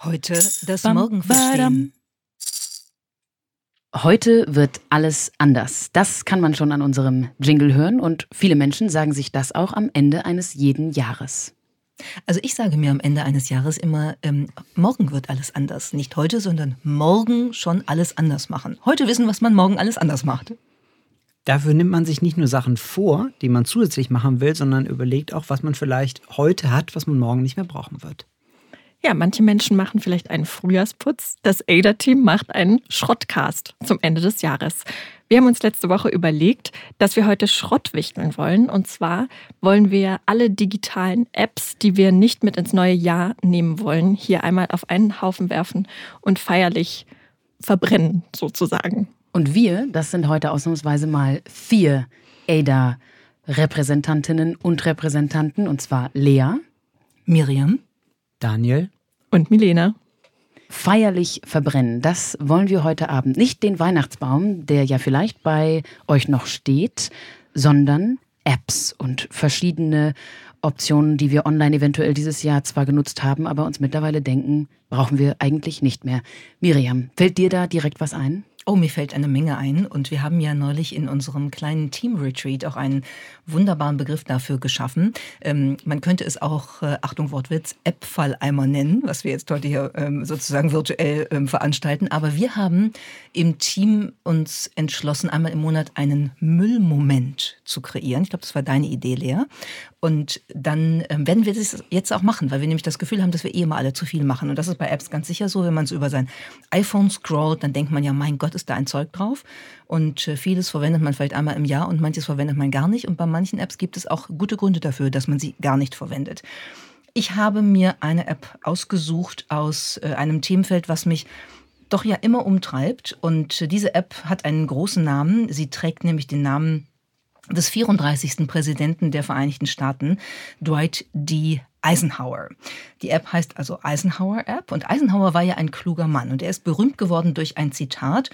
Heute das Morgen verstehen. Heute wird alles anders. Das kann man schon an unserem Jingle hören und viele Menschen sagen sich das auch am Ende eines jeden Jahres. Also ich sage mir am Ende eines Jahres immer, ähm, morgen wird alles anders. Nicht heute, sondern morgen schon alles anders machen. Heute wissen, was man morgen alles anders macht. Dafür nimmt man sich nicht nur Sachen vor, die man zusätzlich machen will, sondern überlegt auch, was man vielleicht heute hat, was man morgen nicht mehr brauchen wird. Ja, manche Menschen machen vielleicht einen Frühjahrsputz. Das ADA-Team macht einen Schrottcast zum Ende des Jahres. Wir haben uns letzte Woche überlegt, dass wir heute Schrott wichteln wollen. Und zwar wollen wir alle digitalen Apps, die wir nicht mit ins neue Jahr nehmen wollen, hier einmal auf einen Haufen werfen und feierlich verbrennen, sozusagen. Und wir, das sind heute ausnahmsweise mal vier ADA-Repräsentantinnen und Repräsentanten, und zwar Lea, Miriam, Daniel und Milena. Feierlich verbrennen, das wollen wir heute Abend. Nicht den Weihnachtsbaum, der ja vielleicht bei euch noch steht, sondern Apps und verschiedene Optionen, die wir online eventuell dieses Jahr zwar genutzt haben, aber uns mittlerweile denken, brauchen wir eigentlich nicht mehr. Miriam, fällt dir da direkt was ein? Oh, mir fällt eine Menge ein. Und wir haben ja neulich in unserem kleinen Team-Retreat auch einen wunderbaren Begriff dafür geschaffen. Ähm, man könnte es auch, äh, Achtung Wortwitz, App-Falleimer nennen, was wir jetzt heute hier ähm, sozusagen virtuell ähm, veranstalten. Aber wir haben im Team uns entschlossen, einmal im Monat einen Müllmoment zu kreieren. Ich glaube, das war deine Idee, Lea. Und dann ähm, werden wir das jetzt auch machen, weil wir nämlich das Gefühl haben, dass wir eh immer alle zu viel machen. Und das ist bei Apps ganz sicher so. Wenn man es über sein iPhone scrollt, dann denkt man ja, mein Gott, ist da ein Zeug drauf. Und äh, vieles verwendet man vielleicht einmal im Jahr und manches verwendet man gar nicht. Und bei manchen Apps gibt es auch gute Gründe dafür, dass man sie gar nicht verwendet. Ich habe mir eine App ausgesucht aus äh, einem Themenfeld, was mich doch ja immer umtreibt. Und äh, diese App hat einen großen Namen. Sie trägt nämlich den Namen des 34. Präsidenten der Vereinigten Staaten, Dwight D. Eisenhower. Die App heißt also Eisenhower App und Eisenhower war ja ein kluger Mann und er ist berühmt geworden durch ein Zitat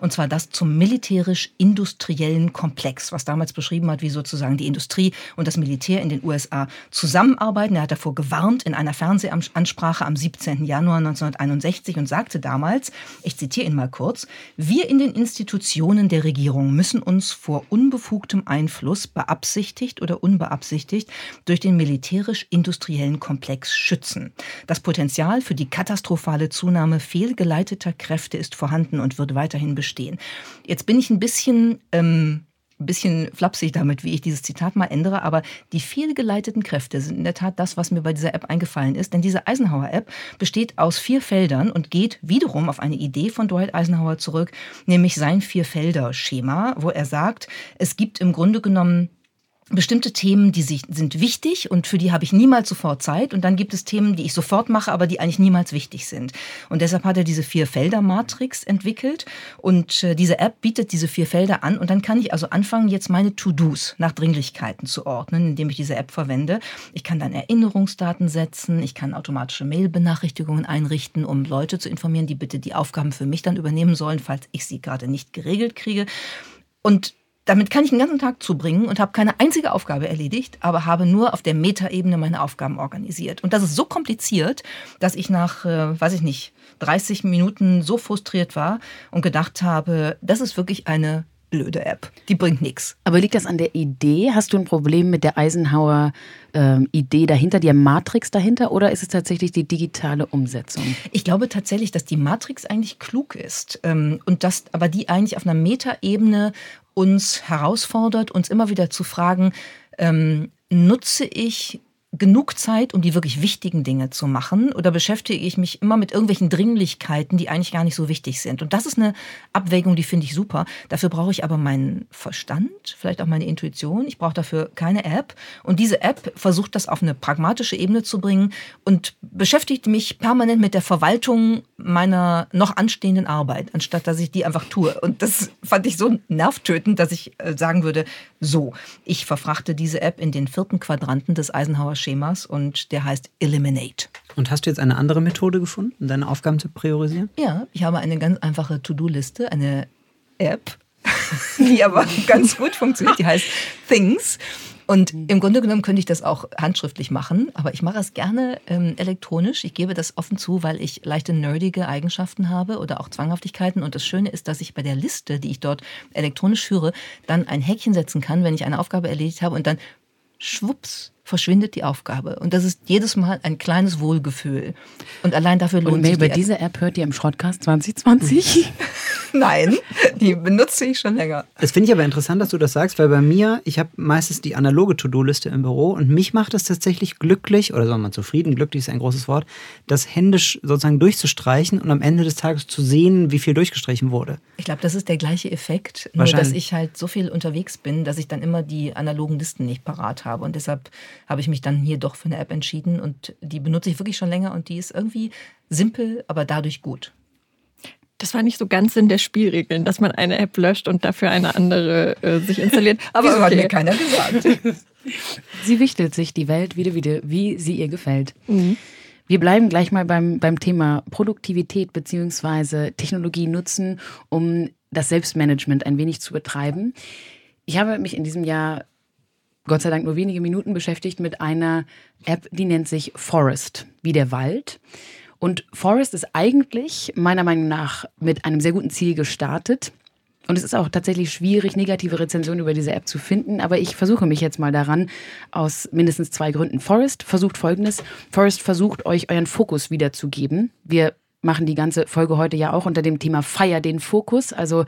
und zwar das zum militärisch-industriellen Komplex, was damals beschrieben hat, wie sozusagen die Industrie und das Militär in den USA zusammenarbeiten. Er hat davor gewarnt in einer Fernsehansprache am 17. Januar 1961 und sagte damals, ich zitiere ihn mal kurz, wir in den Institutionen der Regierung müssen uns vor unbefugtem Einfluss, beabsichtigt oder unbeabsichtigt, durch den militärisch-industriellen industriellen Komplex schützen. Das Potenzial für die katastrophale Zunahme fehlgeleiteter Kräfte ist vorhanden und wird weiterhin bestehen. Jetzt bin ich ein bisschen ähm, bisschen flapsig damit, wie ich dieses Zitat mal ändere, aber die fehlgeleiteten Kräfte sind in der Tat das, was mir bei dieser App eingefallen ist. Denn diese Eisenhower-App besteht aus vier Feldern und geht wiederum auf eine Idee von Dwight Eisenhower zurück, nämlich sein Vier-Felder-Schema, wo er sagt, es gibt im Grunde genommen bestimmte Themen, die sind wichtig und für die habe ich niemals sofort Zeit. Und dann gibt es Themen, die ich sofort mache, aber die eigentlich niemals wichtig sind. Und deshalb hat er diese Vier-Felder-Matrix entwickelt. Und äh, diese App bietet diese vier Felder an. Und dann kann ich also anfangen, jetzt meine To-Dos nach Dringlichkeiten zu ordnen, indem ich diese App verwende. Ich kann dann Erinnerungsdaten setzen. Ich kann automatische Mail-Benachrichtigungen einrichten, um Leute zu informieren, die bitte die Aufgaben für mich dann übernehmen sollen, falls ich sie gerade nicht geregelt kriege. Und damit kann ich den ganzen Tag zubringen und habe keine einzige Aufgabe erledigt, aber habe nur auf der Metaebene meine Aufgaben organisiert. Und das ist so kompliziert, dass ich nach, äh, weiß ich nicht, 30 Minuten so frustriert war und gedacht habe, das ist wirklich eine blöde App. Die bringt nichts. Aber liegt das an der Idee? Hast du ein Problem mit der Eisenhower-Idee ähm, dahinter, der Matrix dahinter, oder ist es tatsächlich die digitale Umsetzung? Ich glaube tatsächlich, dass die Matrix eigentlich klug ist ähm, und dass aber die eigentlich auf einer Metaebene uns herausfordert, uns immer wieder zu fragen, ähm, nutze ich genug Zeit, um die wirklich wichtigen Dinge zu machen? Oder beschäftige ich mich immer mit irgendwelchen Dringlichkeiten, die eigentlich gar nicht so wichtig sind? Und das ist eine Abwägung, die finde ich super. Dafür brauche ich aber meinen Verstand, vielleicht auch meine Intuition. Ich brauche dafür keine App. Und diese App versucht das auf eine pragmatische Ebene zu bringen und beschäftigt mich permanent mit der Verwaltung meiner noch anstehenden Arbeit, anstatt dass ich die einfach tue. Und das fand ich so nervtötend, dass ich äh, sagen würde, so, ich verfrachte diese App in den vierten Quadranten des Eisenhower Schemas und der heißt Eliminate. Und hast du jetzt eine andere Methode gefunden, um deine Aufgaben zu priorisieren? Ja, ich habe eine ganz einfache To-Do-Liste, eine App, die aber ganz gut funktioniert. Die heißt Things. Und im Grunde genommen könnte ich das auch handschriftlich machen, aber ich mache es gerne ähm, elektronisch. Ich gebe das offen zu, weil ich leichte nerdige Eigenschaften habe oder auch Zwanghaftigkeiten. Und das Schöne ist, dass ich bei der Liste, die ich dort elektronisch führe, dann ein Häkchen setzen kann, wenn ich eine Aufgabe erledigt habe und dann schwupps verschwindet die Aufgabe. Und das ist jedes Mal ein kleines Wohlgefühl. Und allein dafür lohnt Und sich über die diese App hört ihr im Schrottcast 2020? Nein, die benutze ich schon länger. Das finde ich aber interessant, dass du das sagst, weil bei mir, ich habe meistens die analoge To-Do-Liste im Büro und mich macht es tatsächlich glücklich, oder sagen wir mal zufrieden, glücklich ist ein großes Wort, das händisch sozusagen durchzustreichen und am Ende des Tages zu sehen, wie viel durchgestrichen wurde. Ich glaube, das ist der gleiche Effekt, nur dass ich halt so viel unterwegs bin, dass ich dann immer die analogen Listen nicht parat habe. Und deshalb habe ich mich dann hier doch für eine App entschieden und die benutze ich wirklich schon länger und die ist irgendwie simpel, aber dadurch gut. Das war nicht so ganz Sinn der Spielregeln, dass man eine App löscht und dafür eine andere äh, sich installiert. Aber Wieso okay. hat mir keiner gesagt. sie wichtelt sich die Welt wieder, wieder, wie sie ihr gefällt. Mhm. Wir bleiben gleich mal beim, beim Thema Produktivität bzw. Technologie nutzen, um das Selbstmanagement ein wenig zu betreiben. Ich habe mich in diesem Jahr Gott sei Dank nur wenige Minuten beschäftigt mit einer App, die nennt sich Forest, wie der Wald. Und Forest ist eigentlich meiner Meinung nach mit einem sehr guten Ziel gestartet. Und es ist auch tatsächlich schwierig, negative Rezensionen über diese App zu finden. Aber ich versuche mich jetzt mal daran aus mindestens zwei Gründen. Forest versucht Folgendes. Forest versucht euch euren Fokus wiederzugeben. Wir machen die ganze Folge heute ja auch unter dem Thema Feier den Fokus. Also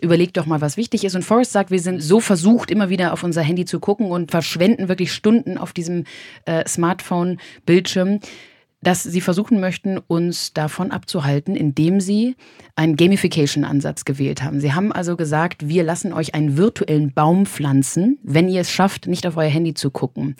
überlegt doch mal, was wichtig ist. Und Forrest sagt, wir sind so versucht, immer wieder auf unser Handy zu gucken und verschwenden wirklich Stunden auf diesem äh, Smartphone-Bildschirm dass sie versuchen möchten, uns davon abzuhalten, indem sie einen Gamification-Ansatz gewählt haben. Sie haben also gesagt, wir lassen euch einen virtuellen Baum pflanzen, wenn ihr es schafft, nicht auf euer Handy zu gucken.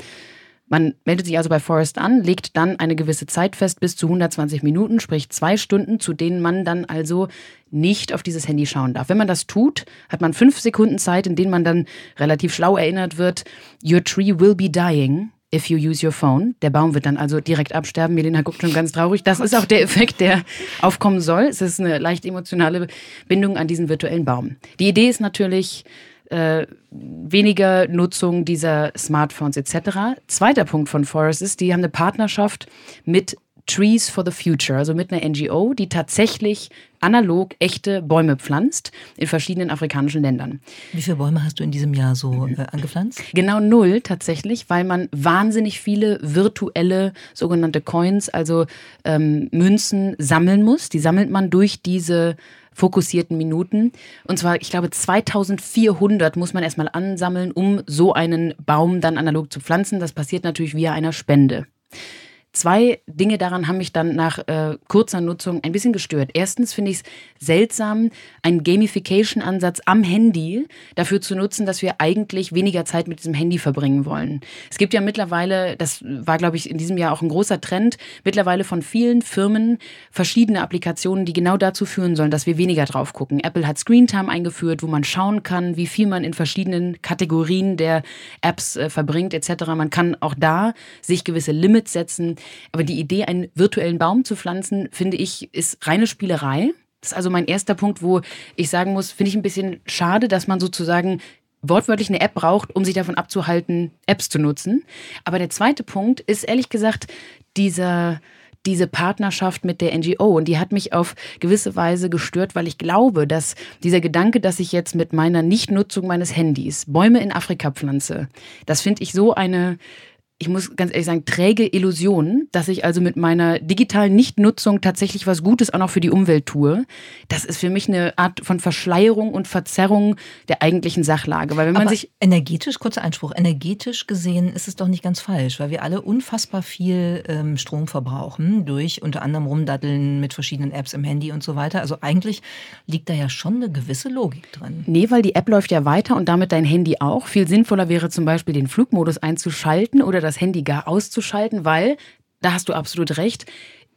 Man meldet sich also bei Forest an, legt dann eine gewisse Zeit fest, bis zu 120 Minuten, sprich zwei Stunden, zu denen man dann also nicht auf dieses Handy schauen darf. Wenn man das tut, hat man fünf Sekunden Zeit, in denen man dann relativ schlau erinnert wird, Your tree will be dying if you use your phone. Der Baum wird dann also direkt absterben. Melina guckt schon ganz traurig. Das ist auch der Effekt, der aufkommen soll. Es ist eine leicht emotionale Bindung an diesen virtuellen Baum. Die Idee ist natürlich, äh, weniger Nutzung dieser Smartphones etc. Zweiter Punkt von Forest ist, die haben eine Partnerschaft mit Trees for the Future, also mit einer NGO, die tatsächlich analog echte Bäume pflanzt in verschiedenen afrikanischen Ländern. Wie viele Bäume hast du in diesem Jahr so äh, angepflanzt? Genau null tatsächlich, weil man wahnsinnig viele virtuelle sogenannte Coins, also ähm, Münzen sammeln muss. Die sammelt man durch diese fokussierten Minuten. Und zwar, ich glaube, 2400 muss man erstmal ansammeln, um so einen Baum dann analog zu pflanzen. Das passiert natürlich via einer Spende. Zwei Dinge daran haben mich dann nach äh, kurzer Nutzung ein bisschen gestört. Erstens finde ich es seltsam, einen Gamification-Ansatz am Handy dafür zu nutzen, dass wir eigentlich weniger Zeit mit diesem Handy verbringen wollen. Es gibt ja mittlerweile, das war, glaube ich, in diesem Jahr auch ein großer Trend, mittlerweile von vielen Firmen verschiedene Applikationen, die genau dazu führen sollen, dass wir weniger drauf gucken. Apple hat Screentime eingeführt, wo man schauen kann, wie viel man in verschiedenen Kategorien der Apps äh, verbringt, etc. Man kann auch da sich gewisse Limits setzen. Aber die Idee, einen virtuellen Baum zu pflanzen, finde ich, ist reine Spielerei. Das ist also mein erster Punkt, wo ich sagen muss, finde ich ein bisschen schade, dass man sozusagen wortwörtlich eine App braucht, um sich davon abzuhalten, Apps zu nutzen. Aber der zweite Punkt ist ehrlich gesagt dieser diese Partnerschaft mit der NGO. Und die hat mich auf gewisse Weise gestört, weil ich glaube, dass dieser Gedanke, dass ich jetzt mit meiner Nichtnutzung meines Handys Bäume in Afrika pflanze, das finde ich so eine ich muss ganz ehrlich sagen, träge Illusion, dass ich also mit meiner digitalen Nichtnutzung tatsächlich was Gutes auch noch für die Umwelt tue. Das ist für mich eine Art von Verschleierung und Verzerrung der eigentlichen Sachlage. Weil wenn man Aber sich energetisch, kurzer Einspruch, energetisch gesehen ist es doch nicht ganz falsch, weil wir alle unfassbar viel ähm, Strom verbrauchen durch unter anderem Rumdaddeln mit verschiedenen Apps im Handy und so weiter. Also eigentlich liegt da ja schon eine gewisse Logik drin. Nee, weil die App läuft ja weiter und damit dein Handy auch. Viel sinnvoller wäre zum Beispiel den Flugmodus einzuschalten oder das Handy gar auszuschalten, weil, da hast du absolut recht,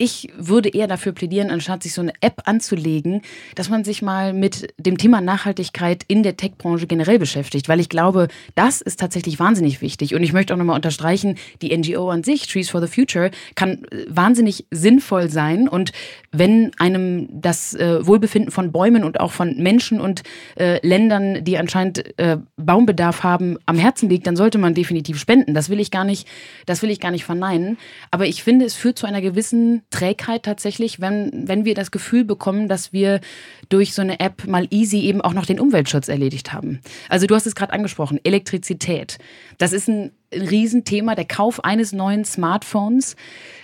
ich würde eher dafür plädieren, anstatt sich so eine App anzulegen, dass man sich mal mit dem Thema Nachhaltigkeit in der Tech-Branche generell beschäftigt, weil ich glaube, das ist tatsächlich wahnsinnig wichtig. Und ich möchte auch nochmal unterstreichen, die NGO an sich, Trees for the Future, kann äh, wahnsinnig sinnvoll sein. Und wenn einem das äh, Wohlbefinden von Bäumen und auch von Menschen und äh, Ländern, die anscheinend äh, Baumbedarf haben, am Herzen liegt, dann sollte man definitiv spenden. Das will ich gar nicht, das will ich gar nicht verneinen. Aber ich finde, es führt zu einer gewissen Trägheit tatsächlich, wenn, wenn wir das Gefühl bekommen, dass wir durch so eine App mal easy eben auch noch den Umweltschutz erledigt haben. Also du hast es gerade angesprochen, Elektrizität. Das ist ein Riesenthema. Der Kauf eines neuen Smartphones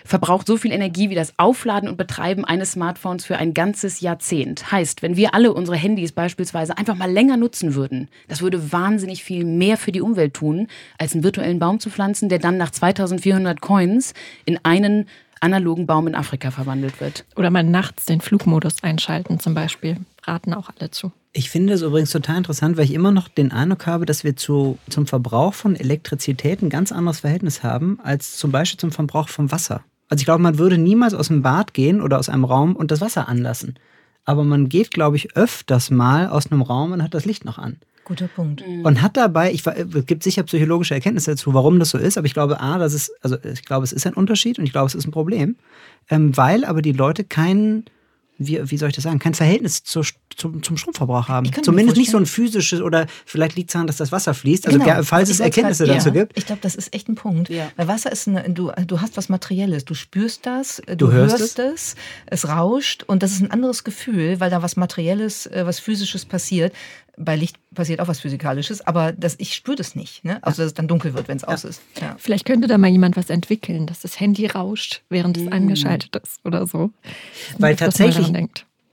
verbraucht so viel Energie wie das Aufladen und Betreiben eines Smartphones für ein ganzes Jahrzehnt. Heißt, wenn wir alle unsere Handys beispielsweise einfach mal länger nutzen würden, das würde wahnsinnig viel mehr für die Umwelt tun, als einen virtuellen Baum zu pflanzen, der dann nach 2400 Coins in einen analogen Baum in Afrika verwandelt wird. Oder mal nachts den Flugmodus einschalten zum Beispiel. Raten auch alle zu. Ich finde es übrigens total interessant, weil ich immer noch den Eindruck habe, dass wir zu, zum Verbrauch von Elektrizität ein ganz anderes Verhältnis haben als zum Beispiel zum Verbrauch von Wasser. Also ich glaube, man würde niemals aus dem Bad gehen oder aus einem Raum und das Wasser anlassen. Aber man geht, glaube ich, öfters mal aus einem Raum und hat das Licht noch an. Guter Punkt. Mhm. Und hat dabei, ich, es gibt sicher psychologische Erkenntnisse dazu, warum das so ist, aber ich glaube, A, das ist, also ich glaube, es ist ein Unterschied und ich glaube, es ist ein Problem, ähm, weil aber die Leute keinen wie, wie soll ich das sagen, kein Verhältnis zur, zum, zum Stromverbrauch haben. Zumindest nicht so ein physisches oder vielleicht liegt es daran, dass das Wasser fließt. Also genau. falls es Erkenntnisse grad, dazu ja. gibt. Ich glaube, das ist echt ein Punkt. Ja. Weil Wasser ist eine, du, du hast was Materielles, du spürst das, du, du hörst, hörst es. es, es rauscht und das ist ein anderes Gefühl, weil da was Materielles, äh, was Physisches passiert. Bei Licht passiert auch was Physikalisches, aber das, ich spüre das nicht. Ne? Also, dass es dann dunkel wird, wenn es ja. aus ist. Ja. Vielleicht könnte da mal jemand was entwickeln, dass das Handy rauscht, während es mm. angeschaltet ist oder so. Weil tatsächlich,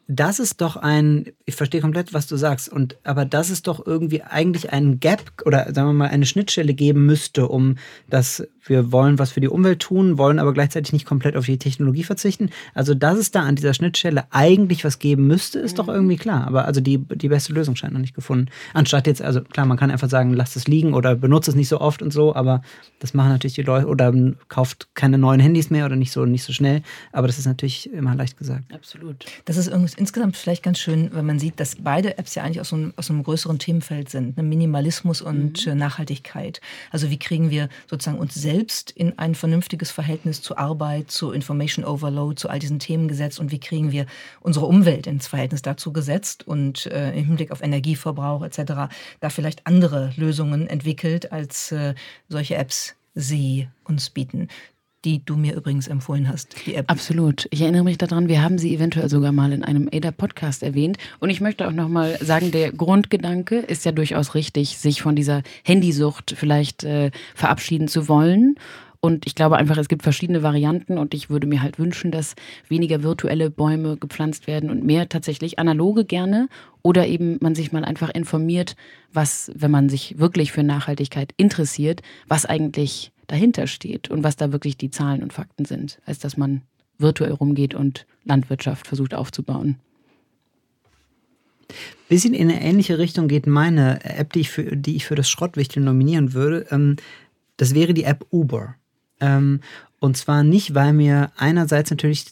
das ist doch ein, ich verstehe komplett, was du sagst, und aber das ist doch irgendwie eigentlich ein Gap oder sagen wir mal eine Schnittstelle geben müsste, um das wir wollen was für die Umwelt tun, wollen aber gleichzeitig nicht komplett auf die Technologie verzichten. Also, dass es da an dieser Schnittstelle eigentlich was geben müsste, ist mhm. doch irgendwie klar. Aber also die, die beste Lösung scheint noch nicht gefunden. Anstatt jetzt, also klar, man kann einfach sagen, lasst es liegen oder benutzt es nicht so oft und so, aber das machen natürlich die Leute oder kauft keine neuen Handys mehr oder nicht so, nicht so schnell. Aber das ist natürlich immer leicht gesagt. Absolut. Das ist insgesamt vielleicht ganz schön, wenn man sieht, dass beide Apps ja eigentlich aus so einem, aus einem größeren Themenfeld sind. Ne? Minimalismus und mhm. Äh, Nachhaltigkeit. Also wie kriegen wir sozusagen uns selbst selbst in ein vernünftiges Verhältnis zu Arbeit, zu Information Overload, zu all diesen Themen gesetzt und wie kriegen wir unsere Umwelt ins Verhältnis dazu gesetzt und äh, im Hinblick auf Energieverbrauch etc. da vielleicht andere Lösungen entwickelt, als äh, solche Apps sie uns bieten die du mir übrigens empfohlen hast, die App. Absolut. Ich erinnere mich daran, wir haben sie eventuell sogar mal in einem ADA-Podcast erwähnt. Und ich möchte auch nochmal sagen, der Grundgedanke ist ja durchaus richtig, sich von dieser Handysucht vielleicht äh, verabschieden zu wollen. Und ich glaube einfach, es gibt verschiedene Varianten und ich würde mir halt wünschen, dass weniger virtuelle Bäume gepflanzt werden und mehr tatsächlich analoge gerne oder eben man sich mal einfach informiert, was, wenn man sich wirklich für Nachhaltigkeit interessiert, was eigentlich dahinter steht und was da wirklich die Zahlen und Fakten sind, als dass man virtuell rumgeht und Landwirtschaft versucht aufzubauen. Bisschen in eine ähnliche Richtung geht meine App, die ich für, die ich für das Schrottwichtel nominieren würde. Ähm, das wäre die App Uber. Ähm, und zwar nicht, weil mir einerseits natürlich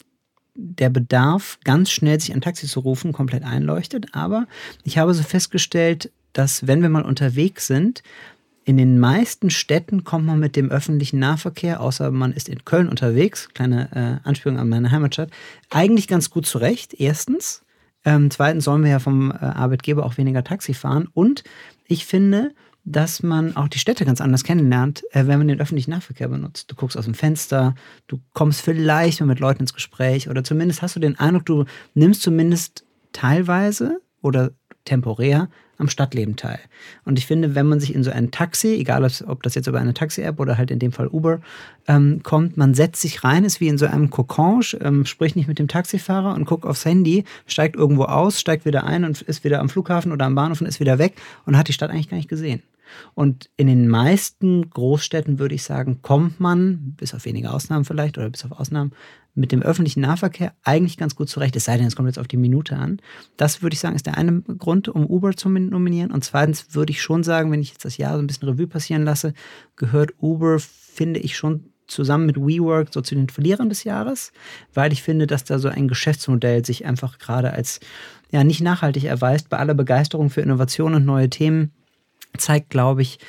der Bedarf, ganz schnell sich ein Taxi zu rufen, komplett einleuchtet, aber ich habe so festgestellt, dass wenn wir mal unterwegs sind, in den meisten Städten kommt man mit dem öffentlichen Nahverkehr, außer man ist in Köln unterwegs, kleine äh, Anspielung an meine Heimatstadt, eigentlich ganz gut zurecht. Erstens. Ähm, zweitens sollen wir ja vom äh, Arbeitgeber auch weniger Taxi fahren. Und ich finde, dass man auch die Städte ganz anders kennenlernt, äh, wenn man den öffentlichen Nahverkehr benutzt. Du guckst aus dem Fenster, du kommst vielleicht mit Leuten ins Gespräch oder zumindest hast du den Eindruck, du nimmst zumindest teilweise oder temporär am Stadtleben teil. Und ich finde, wenn man sich in so ein Taxi, egal ob das jetzt über eine Taxi-App oder halt in dem Fall Uber, ähm, kommt, man setzt sich rein, ist wie in so einem Kokon, ähm, spricht nicht mit dem Taxifahrer und guckt aufs Handy, steigt irgendwo aus, steigt wieder ein und ist wieder am Flughafen oder am Bahnhof und ist wieder weg und hat die Stadt eigentlich gar nicht gesehen. Und in den meisten Großstädten würde ich sagen, kommt man, bis auf wenige Ausnahmen vielleicht oder bis auf Ausnahmen, mit dem öffentlichen Nahverkehr eigentlich ganz gut zurecht. Es sei denn, es kommt jetzt auf die Minute an. Das würde ich sagen, ist der eine Grund, um Uber zu nominieren. Und zweitens würde ich schon sagen, wenn ich jetzt das Jahr so ein bisschen Revue passieren lasse, gehört Uber, finde ich, schon zusammen mit WeWork so zu den Verlierern des Jahres, weil ich finde, dass da so ein Geschäftsmodell sich einfach gerade als ja nicht nachhaltig erweist. Bei aller Begeisterung für Innovation und neue Themen zeigt, glaube ich,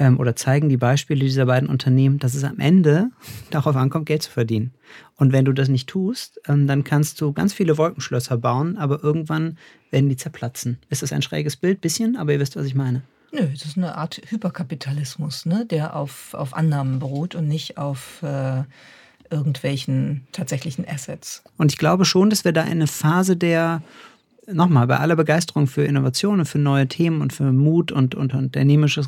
ähm, oder zeigen die Beispiele dieser beiden Unternehmen, dass es am Ende darauf ankommt, Geld zu verdienen. Und wenn du das nicht tust, ähm, dann kannst du ganz viele Wolkenschlösser bauen, aber irgendwann werden die zerplatzen. Ist das ein schräges Bild? Bisschen, aber ihr wisst, was ich meine. Nö, es ist eine Art Hyperkapitalismus, ne, der auf, auf Annahmen beruht und nicht auf äh, irgendwelchen tatsächlichen Assets. Und ich glaube schon, dass wir da eine Phase der nochmal, bei aller Begeisterung für Innovationen, für neue Themen und für Mut und, und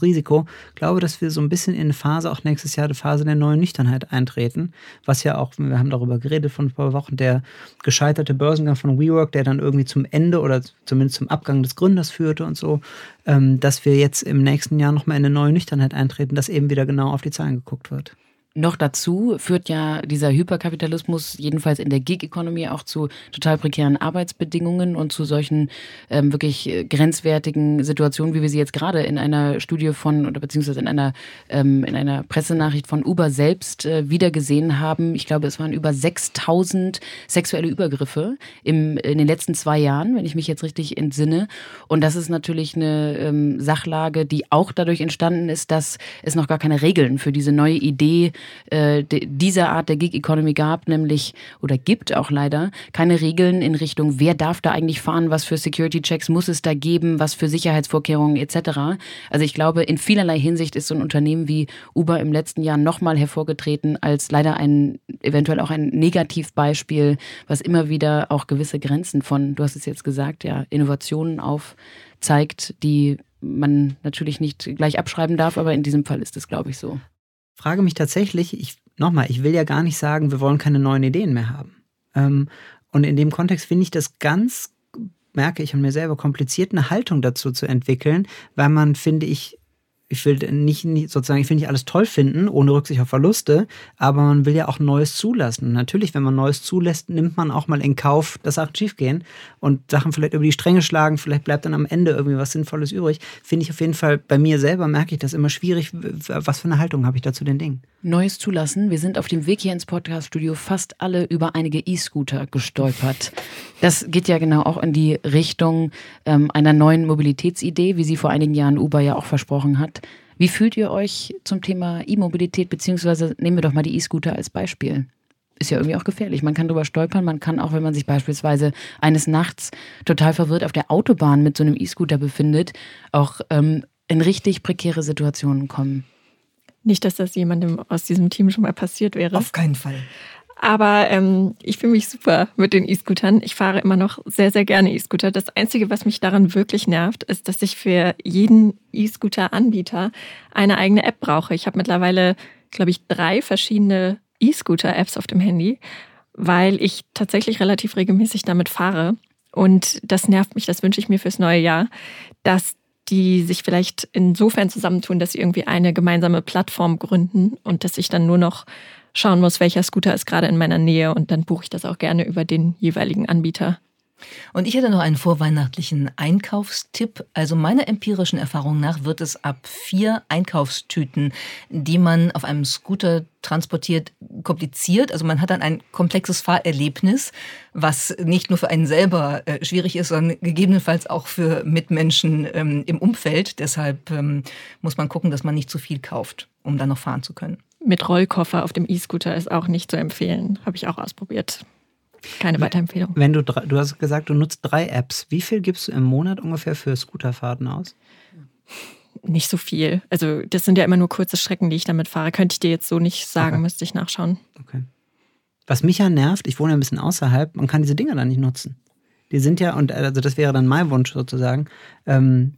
Risiko, glaube, dass wir so ein bisschen in eine Phase, auch nächstes Jahr, die Phase der neuen Nüchternheit eintreten. Was ja auch, wir haben darüber geredet vor ein paar Wochen, der gescheiterte Börsengang von WeWork, der dann irgendwie zum Ende oder zumindest zum Abgang des Gründers führte und so, ähm, dass wir jetzt im nächsten Jahr nochmal in eine neue Nüchternheit eintreten, dass eben wieder genau auf die Zahlen geguckt wird. Noch dazu führt ja dieser Hyperkapitalismus jedenfalls in der Gig-Economy auch zu total prekären Arbeitsbedingungen und zu solchen ähm, wirklich äh, grenzwertigen Situationen, wie wir sie jetzt gerade in einer Studie von oder beziehungsweise in einer ähm, in einer Pressenachricht von Uber selbst äh, wiedergesehen haben. Ich glaube, es waren über 6000 sexuelle Übergriffe im, in den letzten zwei Jahren, wenn ich mich jetzt richtig entsinne. Und das ist natürlich eine ähm, Sachlage, die auch dadurch entstanden ist, dass es noch gar keine Regeln für diese neue Idee äh, dieser Art der Gig Economy gab, nämlich oder gibt auch leider keine Regeln in Richtung, wer darf da eigentlich fahren, was für Security Checks muss es da geben, was für Sicherheitsvorkehrungen etc. Also ich glaube, in vielerlei Hinsicht ist so ein Unternehmen wie Uber im letzten Jahr nochmal hervorgetreten als leider ein eventuell auch ein Negativbeispiel, was immer wieder auch gewisse Grenzen von, du hast es jetzt gesagt, ja, Innovationen aufzeigt, die man natürlich nicht gleich abschreiben darf, aber in diesem Fall ist es, glaube ich, so frage mich tatsächlich, ich, nochmal, ich will ja gar nicht sagen, wir wollen keine neuen Ideen mehr haben. Ähm, und in dem Kontext finde ich das ganz, merke ich an mir selber, kompliziert, eine Haltung dazu zu entwickeln, weil man, finde ich, ich will nicht, nicht sozusagen, ich will nicht alles toll finden, ohne Rücksicht auf Verluste, aber man will ja auch Neues zulassen. Natürlich, wenn man Neues zulässt, nimmt man auch mal in Kauf, dass Sachen schiefgehen und Sachen vielleicht über die Stränge schlagen, vielleicht bleibt dann am Ende irgendwie was Sinnvolles übrig. Finde ich auf jeden Fall, bei mir selber merke ich das immer schwierig, was für eine Haltung habe ich da zu den Dingen. Neues zulassen. Wir sind auf dem Weg hier ins Podcaststudio fast alle über einige E-Scooter gestolpert. Das geht ja genau auch in die Richtung ähm, einer neuen Mobilitätsidee, wie sie vor einigen Jahren Uber ja auch versprochen hat. Wie fühlt ihr euch zum Thema E-Mobilität, beziehungsweise nehmen wir doch mal die E-Scooter als Beispiel? Ist ja irgendwie auch gefährlich. Man kann drüber stolpern, man kann auch, wenn man sich beispielsweise eines Nachts total verwirrt auf der Autobahn mit so einem E-Scooter befindet, auch ähm, in richtig prekäre Situationen kommen. Nicht, dass das jemandem aus diesem Team schon mal passiert wäre. Auf keinen Fall. Aber ähm, ich fühle mich super mit den E-Scootern. Ich fahre immer noch sehr, sehr gerne E-Scooter. Das Einzige, was mich daran wirklich nervt, ist, dass ich für jeden E-Scooter-Anbieter eine eigene App brauche. Ich habe mittlerweile, glaube ich, drei verschiedene E-Scooter-Apps auf dem Handy, weil ich tatsächlich relativ regelmäßig damit fahre. Und das nervt mich, das wünsche ich mir fürs neue Jahr, dass die sich vielleicht insofern zusammentun, dass sie irgendwie eine gemeinsame Plattform gründen und dass ich dann nur noch schauen muss, welcher Scooter ist gerade in meiner Nähe und dann buche ich das auch gerne über den jeweiligen Anbieter. Und ich hätte noch einen vorweihnachtlichen Einkaufstipp. Also meiner empirischen Erfahrung nach wird es ab vier Einkaufstüten, die man auf einem Scooter transportiert, kompliziert. Also man hat dann ein komplexes Fahrerlebnis, was nicht nur für einen selber äh, schwierig ist, sondern gegebenenfalls auch für Mitmenschen ähm, im Umfeld. Deshalb ähm, muss man gucken, dass man nicht zu viel kauft, um dann noch fahren zu können mit Rollkoffer auf dem E-Scooter ist auch nicht zu empfehlen. Habe ich auch ausprobiert. Keine Weiterempfehlung. Wenn du, du hast gesagt, du nutzt drei Apps. Wie viel gibst du im Monat ungefähr für Scooterfahrten aus? Nicht so viel. Also, das sind ja immer nur kurze Strecken, die ich damit fahre. Könnte ich dir jetzt so nicht sagen, okay. müsste ich nachschauen. Okay. Was mich ja nervt, ich wohne ein bisschen außerhalb, man kann diese Dinger dann nicht nutzen. Die sind ja, und also das wäre dann mein Wunsch sozusagen, ähm,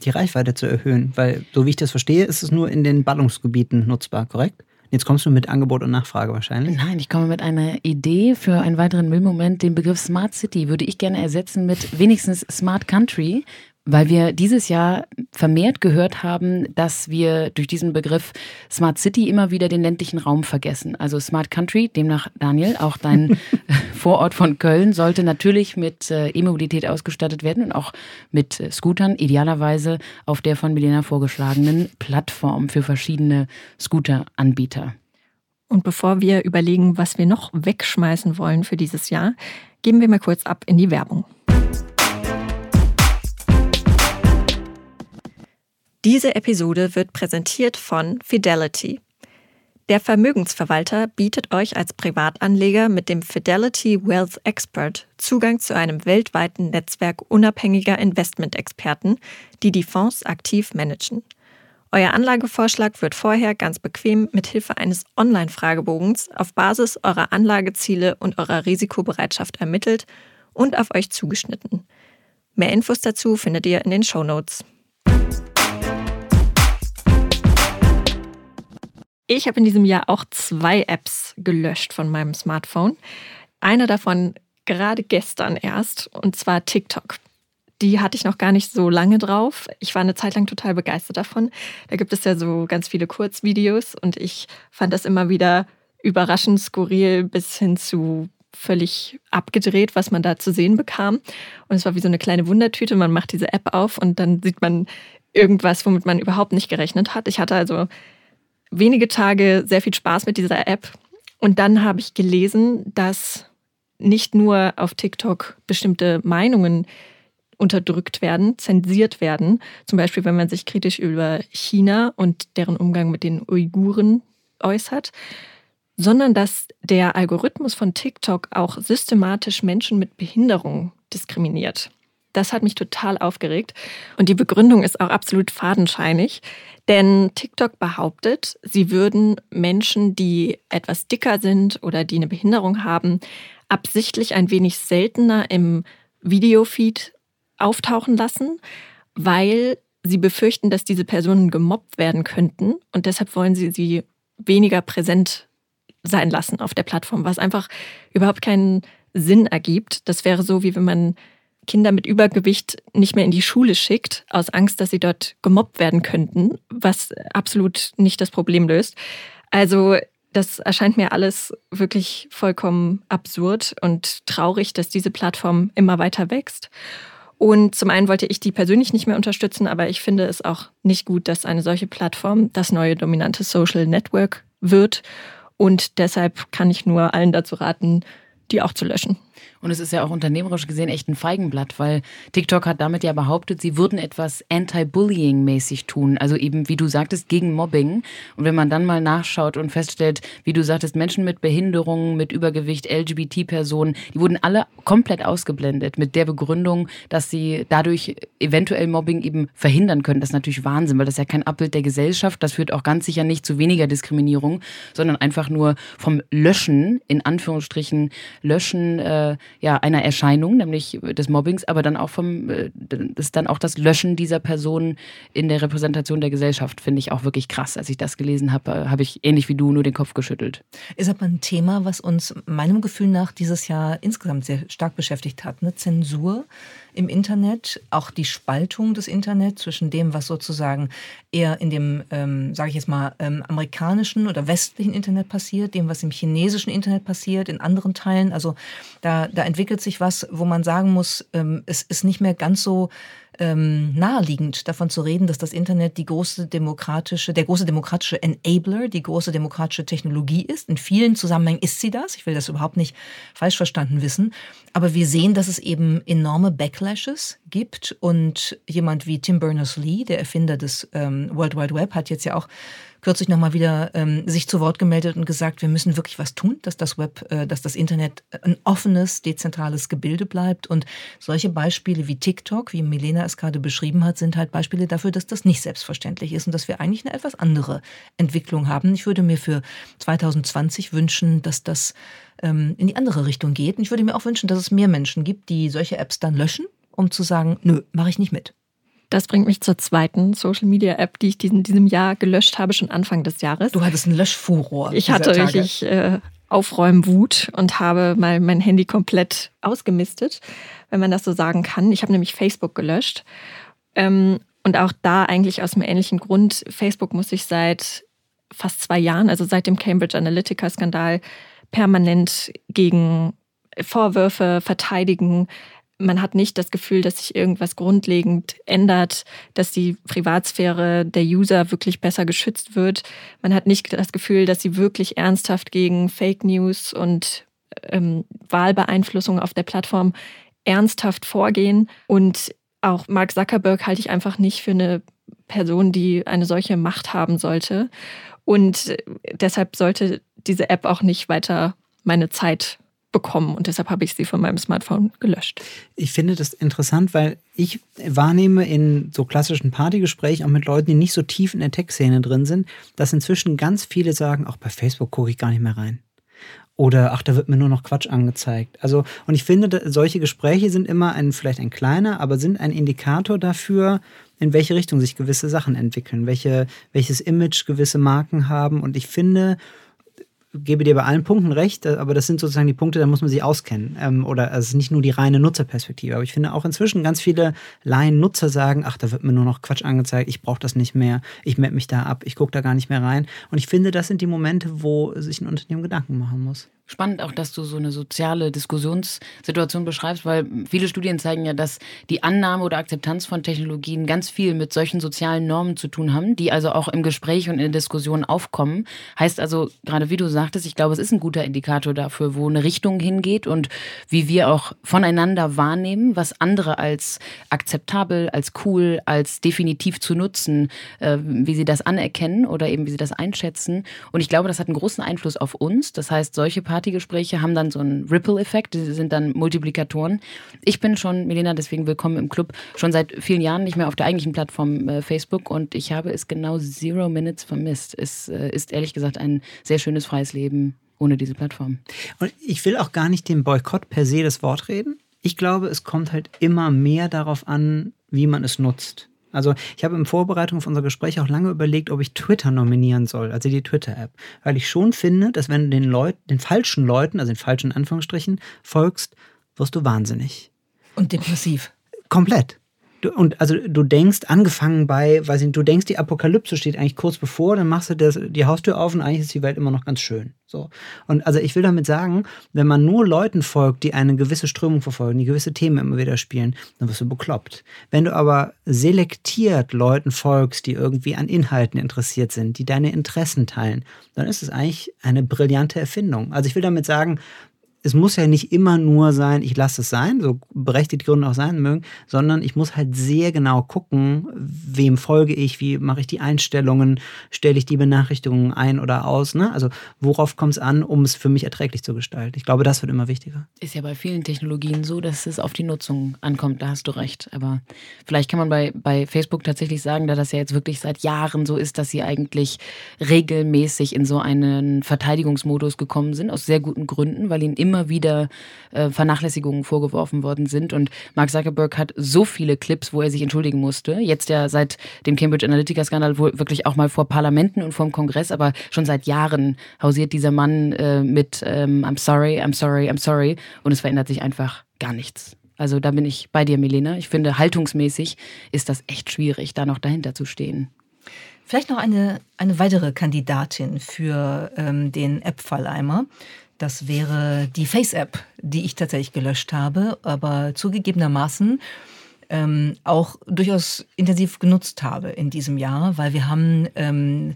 die Reichweite zu erhöhen. Weil, so wie ich das verstehe, ist es nur in den Ballungsgebieten nutzbar, korrekt? Jetzt kommst du mit Angebot und Nachfrage wahrscheinlich. Nein, ich komme mit einer Idee für einen weiteren Müllmoment. Den Begriff Smart City würde ich gerne ersetzen mit wenigstens Smart Country, weil wir dieses Jahr vermehrt gehört haben, dass wir durch diesen Begriff Smart City immer wieder den ländlichen Raum vergessen. Also Smart Country, demnach Daniel, auch dein Vorort von Köln sollte natürlich mit äh, E-Mobilität ausgestattet werden und auch mit äh, Scootern, idealerweise auf der von Milena vorgeschlagenen Plattform für verschiedene Scooteranbieter. Und bevor wir überlegen, was wir noch wegschmeißen wollen für dieses Jahr, geben wir mal kurz ab in die Werbung. Diese Episode wird präsentiert von Fidelity. Der Vermögensverwalter bietet euch als Privatanleger mit dem Fidelity Wealth Expert Zugang zu einem weltweiten Netzwerk unabhängiger Investmentexperten, die die Fonds aktiv managen. Euer Anlagevorschlag wird vorher ganz bequem mit Hilfe eines Online-Fragebogens auf Basis eurer Anlageziele und eurer Risikobereitschaft ermittelt und auf euch zugeschnitten. Mehr Infos dazu findet ihr in den Show Notes. Ich habe in diesem Jahr auch zwei Apps gelöscht von meinem Smartphone. Eine davon gerade gestern erst, und zwar TikTok die hatte ich noch gar nicht so lange drauf. Ich war eine Zeit lang total begeistert davon. Da gibt es ja so ganz viele Kurzvideos und ich fand das immer wieder überraschend skurril bis hin zu völlig abgedreht, was man da zu sehen bekam. Und es war wie so eine kleine Wundertüte. Man macht diese App auf und dann sieht man irgendwas, womit man überhaupt nicht gerechnet hat. Ich hatte also wenige Tage sehr viel Spaß mit dieser App. Und dann habe ich gelesen, dass nicht nur auf TikTok bestimmte Meinungen unterdrückt werden, zensiert werden. Zum Beispiel, wenn man sich kritisch über China und deren Umgang mit den Uiguren äußert, sondern dass der Algorithmus von TikTok auch systematisch Menschen mit Behinderung diskriminiert. Das hat mich total aufgeregt. Und die Begründung ist auch absolut fadenscheinig, denn TikTok behauptet, sie würden Menschen, die etwas dicker sind oder die eine Behinderung haben, absichtlich ein wenig seltener im Videofeed auftauchen lassen, weil sie befürchten, dass diese Personen gemobbt werden könnten. Und deshalb wollen sie sie weniger präsent sein lassen auf der Plattform, was einfach überhaupt keinen Sinn ergibt. Das wäre so, wie wenn man Kinder mit Übergewicht nicht mehr in die Schule schickt, aus Angst, dass sie dort gemobbt werden könnten, was absolut nicht das Problem löst. Also das erscheint mir alles wirklich vollkommen absurd und traurig, dass diese Plattform immer weiter wächst. Und zum einen wollte ich die persönlich nicht mehr unterstützen, aber ich finde es auch nicht gut, dass eine solche Plattform das neue dominante Social Network wird. Und deshalb kann ich nur allen dazu raten, die auch zu löschen. Und es ist ja auch unternehmerisch gesehen echt ein Feigenblatt, weil TikTok hat damit ja behauptet, sie würden etwas Anti-Bullying-mäßig tun. Also eben, wie du sagtest, gegen Mobbing. Und wenn man dann mal nachschaut und feststellt, wie du sagtest, Menschen mit Behinderungen, mit Übergewicht, LGBT-Personen, die wurden alle komplett ausgeblendet mit der Begründung, dass sie dadurch eventuell Mobbing eben verhindern können. Das ist natürlich Wahnsinn, weil das ist ja kein Abbild der Gesellschaft. Das führt auch ganz sicher nicht zu weniger Diskriminierung, sondern einfach nur vom Löschen, in Anführungsstrichen, Löschen, äh, ja, einer Erscheinung, nämlich des Mobbings, aber dann auch vom, äh, ist dann auch das Löschen dieser Person in der Repräsentation der Gesellschaft, finde ich auch wirklich krass. Als ich das gelesen habe, äh, habe ich ähnlich wie du nur den Kopf geschüttelt. Ist aber ein Thema, was uns meinem Gefühl nach dieses Jahr insgesamt sehr stark beschäftigt hat. Ne? Zensur im Internet, auch die Spaltung des Internets zwischen dem, was sozusagen eher in dem, ähm, sage ich jetzt mal, ähm, amerikanischen oder westlichen Internet passiert, dem, was im chinesischen Internet passiert, in anderen Teilen. Also da, da entwickelt sich was, wo man sagen muss, ähm, es ist nicht mehr ganz so ähm, naheliegend, davon zu reden, dass das Internet die große demokratische, der große demokratische Enabler, die große demokratische Technologie ist. In vielen Zusammenhängen ist sie das. Ich will das überhaupt nicht falsch verstanden wissen. Aber wir sehen, dass es eben enorme Backlashes gibt. Und jemand wie Tim Berners-Lee, der Erfinder des ähm, World Wide Web, hat jetzt ja auch kürzlich nochmal wieder ähm, sich zu Wort gemeldet und gesagt, wir müssen wirklich was tun, dass das Web, äh, dass das Internet ein offenes, dezentrales Gebilde bleibt. Und solche Beispiele wie TikTok, wie Milena es gerade beschrieben hat, sind halt Beispiele dafür, dass das nicht selbstverständlich ist und dass wir eigentlich eine etwas andere Entwicklung haben. Ich würde mir für 2020 wünschen, dass das ähm, in die andere Richtung geht. Und ich würde mir auch wünschen, dass es mehr Menschen gibt, die solche Apps dann löschen, um zu sagen, nö, mache ich nicht mit. Das bringt mich zur zweiten Social Media App, die ich in diesem Jahr gelöscht habe, schon Anfang des Jahres. Du hattest einen Löschfuror. Ich hatte Tage. richtig äh, Aufräumwut und habe mal mein Handy komplett ausgemistet, wenn man das so sagen kann. Ich habe nämlich Facebook gelöscht. Ähm, und auch da eigentlich aus einem ähnlichen Grund. Facebook muss sich seit fast zwei Jahren, also seit dem Cambridge Analytica-Skandal, permanent gegen Vorwürfe verteidigen, man hat nicht das Gefühl, dass sich irgendwas grundlegend ändert, dass die Privatsphäre der User wirklich besser geschützt wird. Man hat nicht das Gefühl, dass sie wirklich ernsthaft gegen Fake News und ähm, Wahlbeeinflussung auf der Plattform ernsthaft vorgehen. Und auch Mark Zuckerberg halte ich einfach nicht für eine Person, die eine solche Macht haben sollte. Und deshalb sollte diese App auch nicht weiter meine Zeit bekommen und deshalb habe ich sie von meinem Smartphone gelöscht. Ich finde das interessant, weil ich wahrnehme in so klassischen Partygesprächen auch mit Leuten, die nicht so tief in der Tech-Szene drin sind, dass inzwischen ganz viele sagen, auch bei Facebook gucke ich gar nicht mehr rein. Oder ach, da wird mir nur noch Quatsch angezeigt. Also, und ich finde, solche Gespräche sind immer ein, vielleicht ein kleiner, aber sind ein Indikator dafür, in welche Richtung sich gewisse Sachen entwickeln, welche, welches Image gewisse Marken haben. Und ich finde, gebe dir bei allen Punkten recht, äh, aber das sind sozusagen die Punkte, da muss man sich auskennen. Ähm, oder also es ist nicht nur die reine Nutzerperspektive. Aber ich finde auch inzwischen ganz viele Laien-Nutzer sagen, ach, da wird mir nur noch Quatsch angezeigt, ich brauche das nicht mehr, ich melde mich da ab, ich gucke da gar nicht mehr rein. Und ich finde, das sind die Momente, wo sich ein Unternehmen Gedanken machen muss. Spannend auch, dass du so eine soziale Diskussionssituation beschreibst, weil viele Studien zeigen ja, dass die Annahme oder Akzeptanz von Technologien ganz viel mit solchen sozialen Normen zu tun haben, die also auch im Gespräch und in der Diskussion aufkommen. Heißt also, gerade wie du sagtest, ich glaube, es ist ein guter Indikator dafür, wo eine Richtung hingeht und wie wir auch voneinander wahrnehmen, was andere als akzeptabel, als cool, als definitiv zu nutzen, äh, wie sie das anerkennen oder eben wie sie das einschätzen. Und ich glaube, das hat einen großen Einfluss auf uns. Das heißt, solche Partys Partygespräche haben dann so einen Ripple-Effekt, die sind dann Multiplikatoren. Ich bin schon, Melina, deswegen willkommen im Club, schon seit vielen Jahren nicht mehr auf der eigentlichen Plattform äh, Facebook und ich habe es genau Zero Minutes vermisst. Es äh, ist ehrlich gesagt ein sehr schönes freies Leben ohne diese Plattform. Und ich will auch gar nicht dem Boykott per se das Wort reden. Ich glaube, es kommt halt immer mehr darauf an, wie man es nutzt. Also ich habe in Vorbereitung auf unser Gespräch auch lange überlegt, ob ich Twitter nominieren soll, also die Twitter-App. Weil ich schon finde, dass wenn du den Leuten, den falschen Leuten, also den falschen Anführungsstrichen, folgst, wirst du wahnsinnig. Und depressiv. Komplett. Du, und also du denkst, angefangen bei, weiß ich du denkst, die Apokalypse steht eigentlich kurz bevor, dann machst du das, die Haustür auf und eigentlich ist die Welt immer noch ganz schön. So. Und also ich will damit sagen, wenn man nur Leuten folgt, die eine gewisse Strömung verfolgen, die gewisse Themen immer wieder spielen, dann wirst du bekloppt. Wenn du aber selektiert Leuten folgst, die irgendwie an Inhalten interessiert sind, die deine Interessen teilen, dann ist es eigentlich eine brillante Erfindung. Also ich will damit sagen, es muss ja nicht immer nur sein, ich lasse es sein, so berechtigt Gründe auch sein mögen, sondern ich muss halt sehr genau gucken, wem folge ich, wie mache ich die Einstellungen, stelle ich die Benachrichtigungen ein oder aus. Ne? Also worauf kommt es an, um es für mich erträglich zu gestalten? Ich glaube, das wird immer wichtiger. Ist ja bei vielen Technologien so, dass es auf die Nutzung ankommt, da hast du recht. Aber vielleicht kann man bei, bei Facebook tatsächlich sagen, da das ja jetzt wirklich seit Jahren so ist, dass sie eigentlich regelmäßig in so einen Verteidigungsmodus gekommen sind, aus sehr guten Gründen, weil ihnen immer immer wieder äh, Vernachlässigungen vorgeworfen worden sind. Und Mark Zuckerberg hat so viele Clips, wo er sich entschuldigen musste. Jetzt ja seit dem Cambridge Analytica-Skandal wohl wirklich auch mal vor Parlamenten und vor dem Kongress, aber schon seit Jahren hausiert dieser Mann äh, mit ähm, I'm sorry, I'm sorry, I'm sorry. Und es verändert sich einfach gar nichts. Also da bin ich bei dir, Melina. Ich finde, haltungsmäßig ist das echt schwierig, da noch dahinter zu stehen. Vielleicht noch eine, eine weitere Kandidatin für ähm, den App-Falleimer. Das wäre die Face-App, die ich tatsächlich gelöscht habe, aber zugegebenermaßen ähm, auch durchaus intensiv genutzt habe in diesem Jahr, weil wir haben ähm,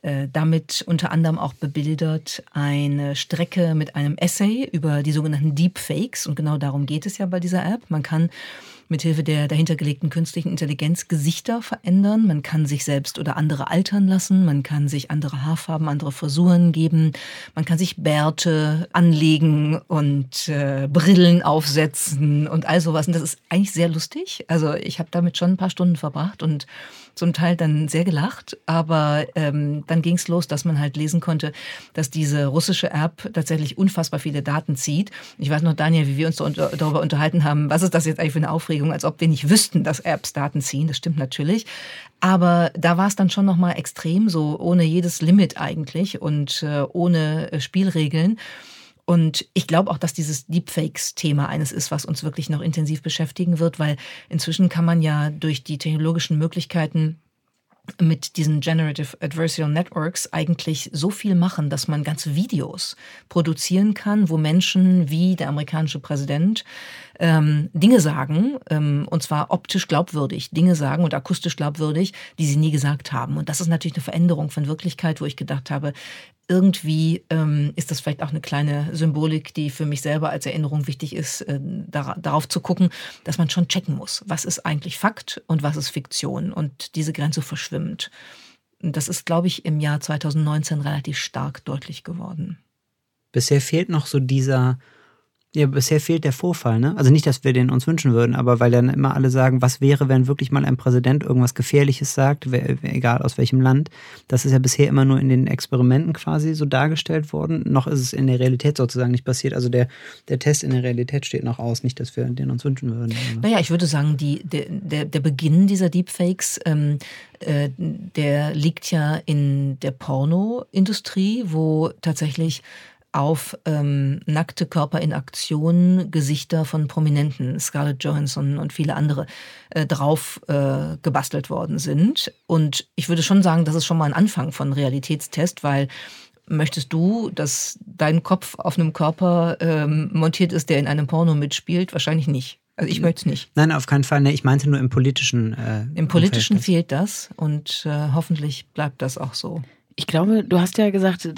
äh, damit unter anderem auch bebildert eine Strecke mit einem Essay über die sogenannten Deepfakes und genau darum geht es ja bei dieser App. Man kann mithilfe der dahintergelegten künstlichen Intelligenz Gesichter verändern. Man kann sich selbst oder andere altern lassen. Man kann sich andere Haarfarben, andere Frisuren geben. Man kann sich Bärte anlegen und äh, Brillen aufsetzen und all sowas. Und das ist eigentlich sehr lustig. Also ich habe damit schon ein paar Stunden verbracht und zum Teil dann sehr gelacht, aber ähm, dann ging es los, dass man halt lesen konnte, dass diese russische App tatsächlich unfassbar viele Daten zieht. Ich weiß noch, Daniel, wie wir uns darüber unterhalten haben, was ist das jetzt eigentlich für eine Aufregung, als ob wir nicht wüssten, dass Apps Daten ziehen. Das stimmt natürlich. Aber da war es dann schon nochmal extrem, so ohne jedes Limit eigentlich und äh, ohne äh, Spielregeln. Und ich glaube auch, dass dieses Deepfakes-Thema eines ist, was uns wirklich noch intensiv beschäftigen wird, weil inzwischen kann man ja durch die technologischen Möglichkeiten mit diesen Generative Adversarial Networks eigentlich so viel machen, dass man ganze Videos produzieren kann, wo Menschen wie der amerikanische Präsident ähm, Dinge sagen, ähm, und zwar optisch glaubwürdig, Dinge sagen und akustisch glaubwürdig, die sie nie gesagt haben. Und das ist natürlich eine Veränderung von Wirklichkeit, wo ich gedacht habe, irgendwie ähm, ist das vielleicht auch eine kleine Symbolik, die für mich selber als Erinnerung wichtig ist, äh, dar darauf zu gucken, dass man schon checken muss, was ist eigentlich Fakt und was ist Fiktion und diese Grenze verschwimmt. Das ist, glaube ich, im Jahr 2019 relativ stark deutlich geworden. Bisher fehlt noch so dieser ja, bisher fehlt der Vorfall, ne? Also nicht, dass wir den uns wünschen würden, aber weil dann immer alle sagen, was wäre, wenn wirklich mal ein Präsident irgendwas Gefährliches sagt, egal aus welchem Land. Das ist ja bisher immer nur in den Experimenten quasi so dargestellt worden. Noch ist es in der Realität sozusagen nicht passiert. Also der, der Test in der Realität steht noch aus, nicht, dass wir den uns wünschen würden. Naja, ich würde sagen, die, der, der, der Beginn dieser Deepfakes, ähm, äh, der liegt ja in der Pornoindustrie, wo tatsächlich auf ähm, nackte Körper in Aktion Gesichter von Prominenten, Scarlett Johansson und viele andere, äh, drauf äh, gebastelt worden sind. Und ich würde schon sagen, das ist schon mal ein Anfang von Realitätstest, weil möchtest du, dass dein Kopf auf einem Körper ähm, montiert ist, der in einem Porno mitspielt? Wahrscheinlich nicht. Also ich möchte es nicht. Nein, auf keinen Fall. Nee, ich meinte nur im politischen. Äh, Im politischen fehlt das und äh, hoffentlich bleibt das auch so. Ich glaube, du hast ja gesagt,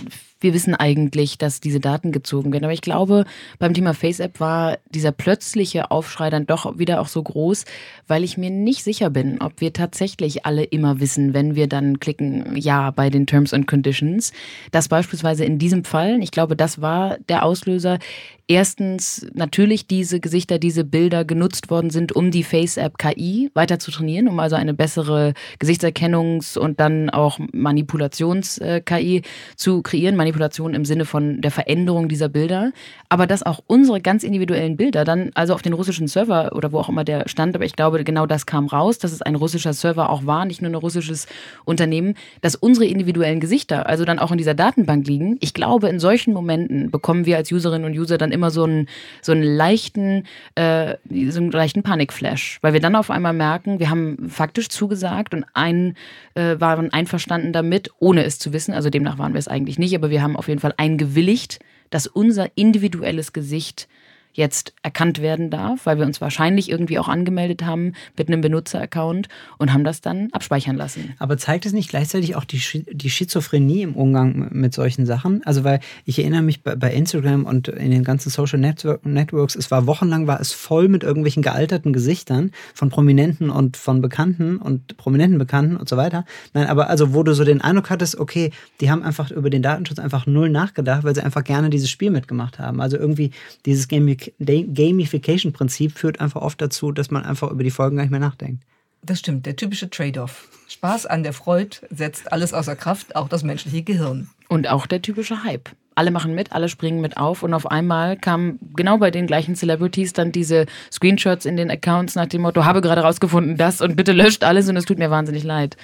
wir wissen eigentlich, dass diese Daten gezogen werden. Aber ich glaube, beim Thema FaceApp war dieser plötzliche Aufschrei dann doch wieder auch so groß, weil ich mir nicht sicher bin, ob wir tatsächlich alle immer wissen, wenn wir dann klicken Ja bei den Terms and Conditions, dass beispielsweise in diesem Fall, ich glaube, das war der Auslöser, erstens natürlich diese Gesichter, diese Bilder genutzt worden sind, um die FaceApp KI weiter zu trainieren, um also eine bessere Gesichtserkennungs- und dann auch Manipulations-KI zu kreieren. Manipulation im Sinne von der Veränderung dieser Bilder. Aber dass auch unsere ganz individuellen Bilder dann also auf den russischen Server oder wo auch immer der stand, aber ich glaube, genau das kam raus, dass es ein russischer Server auch war, nicht nur ein russisches Unternehmen, dass unsere individuellen Gesichter also dann auch in dieser Datenbank liegen. Ich glaube, in solchen Momenten bekommen wir als Userinnen und User dann immer so einen, so einen leichten, äh, so einen leichten Panikflash, weil wir dann auf einmal merken, wir haben faktisch zugesagt und ein, äh, waren einverstanden damit, ohne es zu wissen. Also demnach waren wir es eigentlich nicht, aber wir haben auf jeden Fall eingewilligt, dass unser individuelles Gesicht jetzt erkannt werden darf, weil wir uns wahrscheinlich irgendwie auch angemeldet haben mit einem Benutzeraccount und haben das dann abspeichern lassen. Aber zeigt es nicht gleichzeitig auch die, die Schizophrenie im Umgang mit solchen Sachen? Also weil ich erinnere mich bei, bei Instagram und in den ganzen Social Network, Networks, es war wochenlang war es voll mit irgendwelchen gealterten Gesichtern von Prominenten und von Bekannten und prominenten Bekannten und so weiter. Nein, aber also wo du so den Eindruck hattest, okay, die haben einfach über den Datenschutz einfach null nachgedacht, weil sie einfach gerne dieses Spiel mitgemacht haben. Also irgendwie dieses Gaming Gamification-Prinzip führt einfach oft dazu, dass man einfach über die Folgen gar nicht mehr nachdenkt. Das stimmt, der typische Trade-off. Spaß an der Freude setzt alles außer Kraft, auch das menschliche Gehirn. Und auch der typische Hype. Alle machen mit, alle springen mit auf und auf einmal kamen genau bei den gleichen Celebrities dann diese Screenshots in den Accounts nach dem Motto, habe gerade rausgefunden das und bitte löscht alles und es tut mir wahnsinnig leid.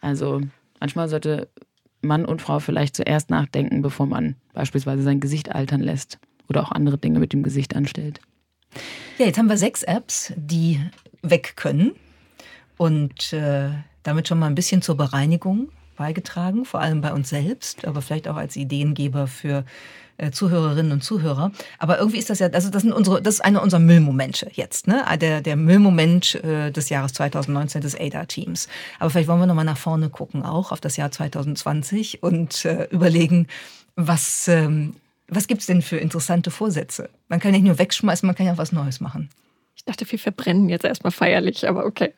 Also manchmal sollte Mann und Frau vielleicht zuerst nachdenken, bevor man beispielsweise sein Gesicht altern lässt oder auch andere Dinge mit dem Gesicht anstellt. Ja, jetzt haben wir sechs Apps, die weg können und äh, damit schon mal ein bisschen zur Bereinigung beigetragen, vor allem bei uns selbst, aber vielleicht auch als Ideengeber für äh, Zuhörerinnen und Zuhörer. Aber irgendwie ist das ja, also das sind unsere, das ist einer unserer Müllmomente jetzt, ne? Der, der Müllmoment äh, des Jahres 2019 des ADA-Teams. Aber vielleicht wollen wir nochmal nach vorne gucken, auch auf das Jahr 2020 und äh, überlegen, was ähm, was gibt es denn für interessante Vorsätze? Man kann nicht nur wegschmeißen, man kann ja auch was Neues machen. Ich dachte, wir verbrennen jetzt erstmal feierlich, aber okay.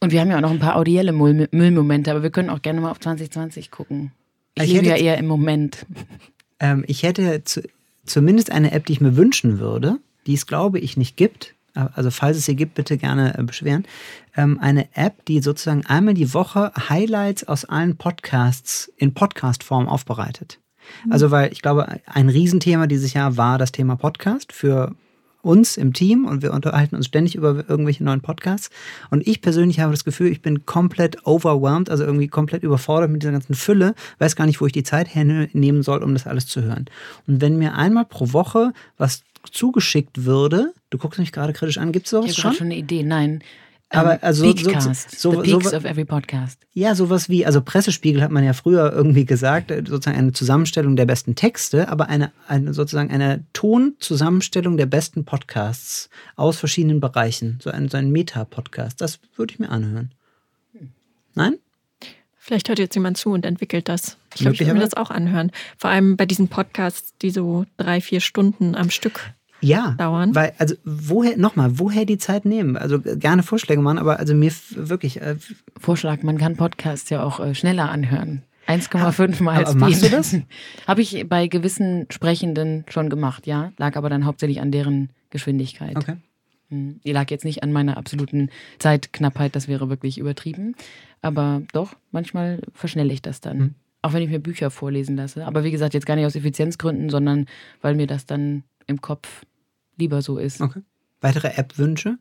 Und wir haben ja auch noch ein paar audielle Müllmomente, aber wir können auch gerne mal auf 2020 gucken. Ich, ich lebe ja eher im Moment. Ähm, ich hätte zu, zumindest eine App, die ich mir wünschen würde, die es, glaube ich, nicht gibt. Also falls es sie gibt, bitte gerne äh, beschweren. Ähm, eine App, die sozusagen einmal die Woche Highlights aus allen Podcasts in Podcast-Form aufbereitet. Mhm. Also, weil ich glaube, ein Riesenthema dieses Jahr war das Thema Podcast für uns im Team und wir unterhalten uns ständig über irgendwelche neuen Podcasts. Und ich persönlich habe das Gefühl, ich bin komplett overwhelmed, also irgendwie komplett überfordert mit dieser ganzen Fülle, weiß gar nicht, wo ich die Zeit hernehmen soll, um das alles zu hören. Und wenn mir einmal pro Woche was zugeschickt würde, du guckst mich gerade kritisch an, gibt es sowas ich schon? Ich habe schon eine Idee, nein. Aber also so, so, Peakcast, so, the peaks so, of every podcast. ja, sowas wie, also Pressespiegel hat man ja früher irgendwie gesagt, äh, sozusagen eine Zusammenstellung der besten Texte, aber eine, eine sozusagen eine Tonzusammenstellung der besten Podcasts aus verschiedenen Bereichen. So ein, so ein Meta-Podcast. Das würde ich mir anhören. Nein? Vielleicht hört jetzt jemand zu und entwickelt das. Ich glaube, ich würde mir das auch anhören. Vor allem bei diesen Podcasts, die so drei, vier Stunden am Stück. Ja, dauern. weil, also woher, nochmal, woher die Zeit nehmen? Also gerne Vorschläge machen, aber also mir wirklich, äh, Vorschlag, man kann Podcasts ja auch äh, schneller anhören. 1,5 Mal aber machst du das? Habe ich bei gewissen Sprechenden schon gemacht, ja. Lag aber dann hauptsächlich an deren Geschwindigkeit. okay. Hm, Die lag jetzt nicht an meiner absoluten Zeitknappheit, das wäre wirklich übertrieben. Aber doch, manchmal verschnelle ich das dann. Hm. Auch wenn ich mir Bücher vorlesen lasse. Aber wie gesagt, jetzt gar nicht aus Effizienzgründen, sondern weil mir das dann im Kopf lieber so ist. okay. Weitere App-Wünsche?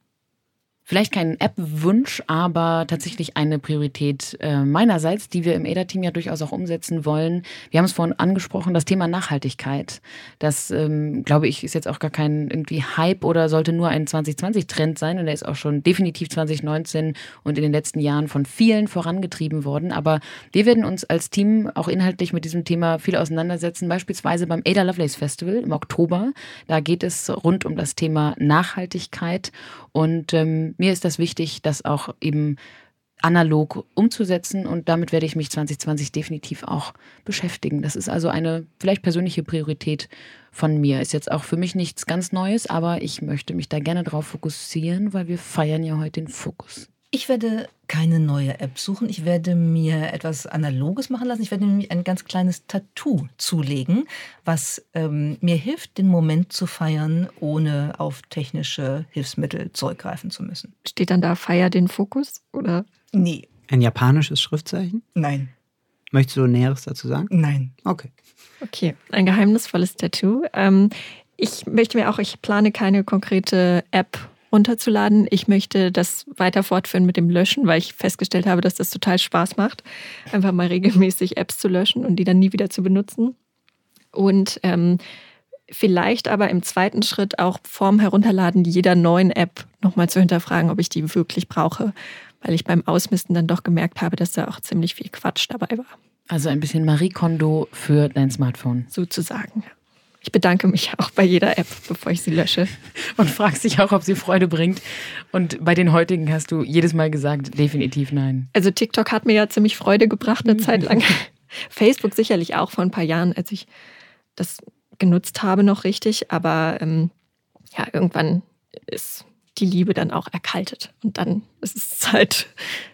Vielleicht kein App-Wunsch, aber tatsächlich eine Priorität äh, meinerseits, die wir im ADA-Team ja durchaus auch umsetzen wollen. Wir haben es vorhin angesprochen, das Thema Nachhaltigkeit. Das, ähm, glaube ich, ist jetzt auch gar kein irgendwie Hype oder sollte nur ein 2020-Trend sein. Und der ist auch schon definitiv 2019 und in den letzten Jahren von vielen vorangetrieben worden. Aber wir werden uns als Team auch inhaltlich mit diesem Thema viel auseinandersetzen. Beispielsweise beim Ada Lovelace Festival im Oktober. Da geht es rund um das Thema Nachhaltigkeit. Und ähm, mir ist das wichtig, das auch eben analog umzusetzen und damit werde ich mich 2020 definitiv auch beschäftigen. Das ist also eine vielleicht persönliche Priorität von mir. Ist jetzt auch für mich nichts ganz Neues, aber ich möchte mich da gerne drauf fokussieren, weil wir feiern ja heute den Fokus. Ich werde keine neue App suchen. Ich werde mir etwas Analoges machen lassen. Ich werde nämlich ein ganz kleines Tattoo zulegen, was ähm, mir hilft, den Moment zu feiern, ohne auf technische Hilfsmittel zurückgreifen zu müssen. Steht dann da Feier den Fokus? Oder? Nee, Ein japanisches Schriftzeichen? nein, Möchtest du Näheres dazu sagen? nein. Okay. Okay, ein geheimnisvolles Tattoo. Ähm, ich möchte mir auch, ich plane keine konkrete App runterzuladen. Ich möchte das weiter fortführen mit dem Löschen, weil ich festgestellt habe, dass das total Spaß macht, einfach mal regelmäßig Apps zu löschen und die dann nie wieder zu benutzen. Und ähm, vielleicht aber im zweiten Schritt auch vorm Herunterladen jeder neuen App nochmal zu hinterfragen, ob ich die wirklich brauche, weil ich beim Ausmisten dann doch gemerkt habe, dass da auch ziemlich viel Quatsch dabei war, Also ein bisschen Marie Kondo für dein Smartphone. sozusagen. Ich bedanke mich auch bei jeder App, bevor ich sie lösche. Und fragst dich auch, ob sie Freude bringt. Und bei den heutigen hast du jedes Mal gesagt, definitiv nein. Also TikTok hat mir ja ziemlich Freude gebracht eine Zeit lang. Facebook sicherlich auch vor ein paar Jahren, als ich das genutzt habe noch richtig. Aber ähm, ja, irgendwann ist die Liebe dann auch erkaltet. Und dann ist es Zeit,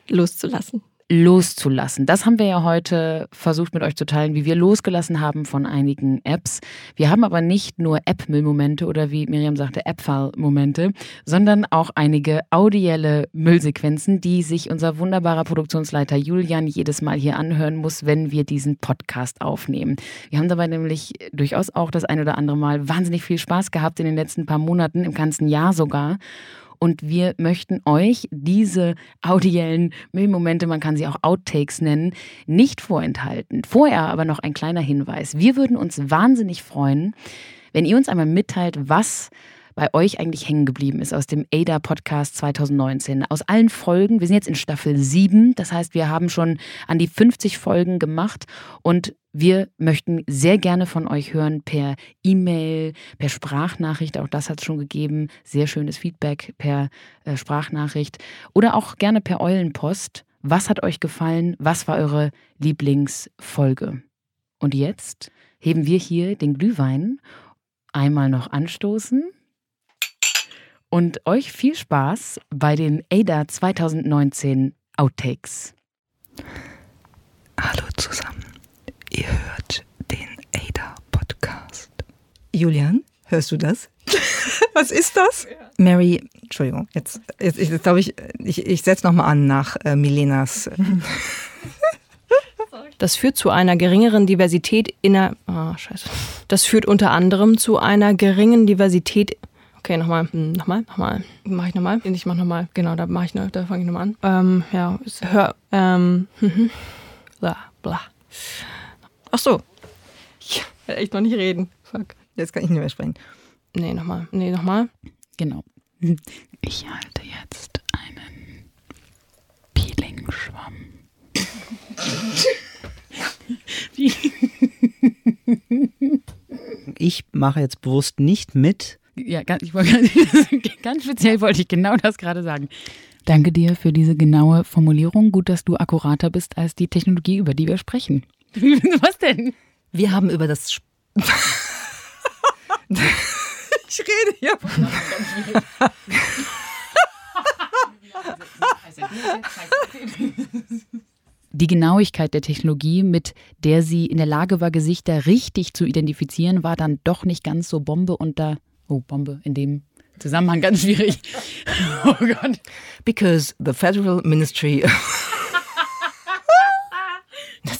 loszulassen. Loszulassen. Das haben wir ja heute versucht mit euch zu teilen, wie wir losgelassen haben von einigen Apps. Wir haben aber nicht nur App-Müllmomente oder wie Miriam sagte, App-File-Momente, sondern auch einige audielle Müllsequenzen, die sich unser wunderbarer Produktionsleiter Julian jedes Mal hier anhören muss, wenn wir diesen Podcast aufnehmen. Wir haben dabei nämlich durchaus auch das ein oder andere Mal wahnsinnig viel Spaß gehabt in den letzten paar Monaten, im ganzen Jahr sogar. Und wir möchten euch diese audiellen Müllmomente, man kann sie auch Outtakes nennen, nicht vorenthalten. Vorher aber noch ein kleiner Hinweis. Wir würden uns wahnsinnig freuen, wenn ihr uns einmal mitteilt, was bei euch eigentlich hängen geblieben ist aus dem ADA Podcast 2019. Aus allen Folgen, wir sind jetzt in Staffel 7, das heißt, wir haben schon an die 50 Folgen gemacht und wir möchten sehr gerne von euch hören per E-Mail, per Sprachnachricht, auch das hat es schon gegeben, sehr schönes Feedback per äh, Sprachnachricht oder auch gerne per Eulenpost. Was hat euch gefallen? Was war eure Lieblingsfolge? Und jetzt heben wir hier den Glühwein einmal noch anstoßen und euch viel Spaß bei den ADA 2019 Outtakes. Hallo zusammen. Ihr hört den ADA-Podcast. Julian, hörst du das? Was ist das? Mary, Entschuldigung, jetzt, jetzt, jetzt glaube ich, ich, ich setze nochmal an nach äh, Milenas. äh, Das führt zu einer geringeren Diversität inner. Ah, scheiße. Das führt unter anderem zu einer geringen Diversität. Okay, nochmal, hm, nochmal, nochmal. Mach ich nochmal? Ich mach nochmal. Genau, da mach ich noch, da fange ich nochmal an. Ähm, ja, hör, ähm, bla, bla. Ach so. Ich Ja, echt noch nicht reden. Fuck. Jetzt kann ich nicht mehr sprechen. Nee, nochmal. Nee, nochmal. Genau. Ich halte jetzt einen Peeling-Schwamm. ich mache jetzt bewusst nicht mit. Ja, ganz, ich, ganz speziell wollte ich genau das gerade sagen. Danke dir für diese genaue Formulierung. Gut, dass du akkurater bist als die Technologie, über die wir sprechen. Was denn? Wir haben über das. Sp ich rede hier Die Genauigkeit der Technologie, mit der sie in der Lage war, Gesichter richtig zu identifizieren, war dann doch nicht ganz so Bombe und da. Oh, Bombe in dem Zusammenhang ganz schwierig. Oh Gott. Because the Federal Ministry.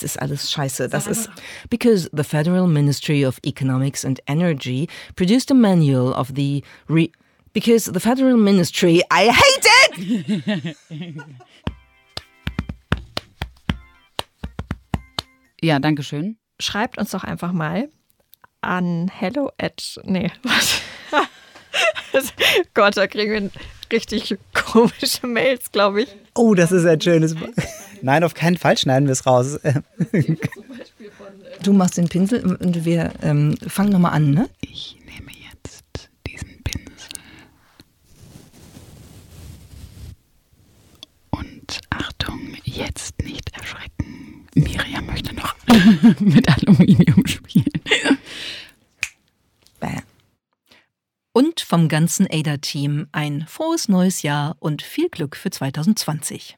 Das ist alles scheiße. Das ist because the Federal Ministry of Economics and Energy produced a manual of the re because the Federal Ministry I hate it. ja, danke schön. Schreibt uns doch einfach mal an hello at nee, was? Gott, da kriegen wir richtig komische Mails, glaube ich. Oh, das ist ein schönes. Nein, auf keinen Fall schneiden wir es raus. du machst den Pinsel und wir ähm, fangen nochmal an, ne? Ich nehme jetzt diesen Pinsel. Und Achtung, jetzt nicht erschrecken. Miriam möchte noch mit Aluminium spielen. Bam und vom ganzen ADA-Team ein frohes neues Jahr und viel Glück für 2020.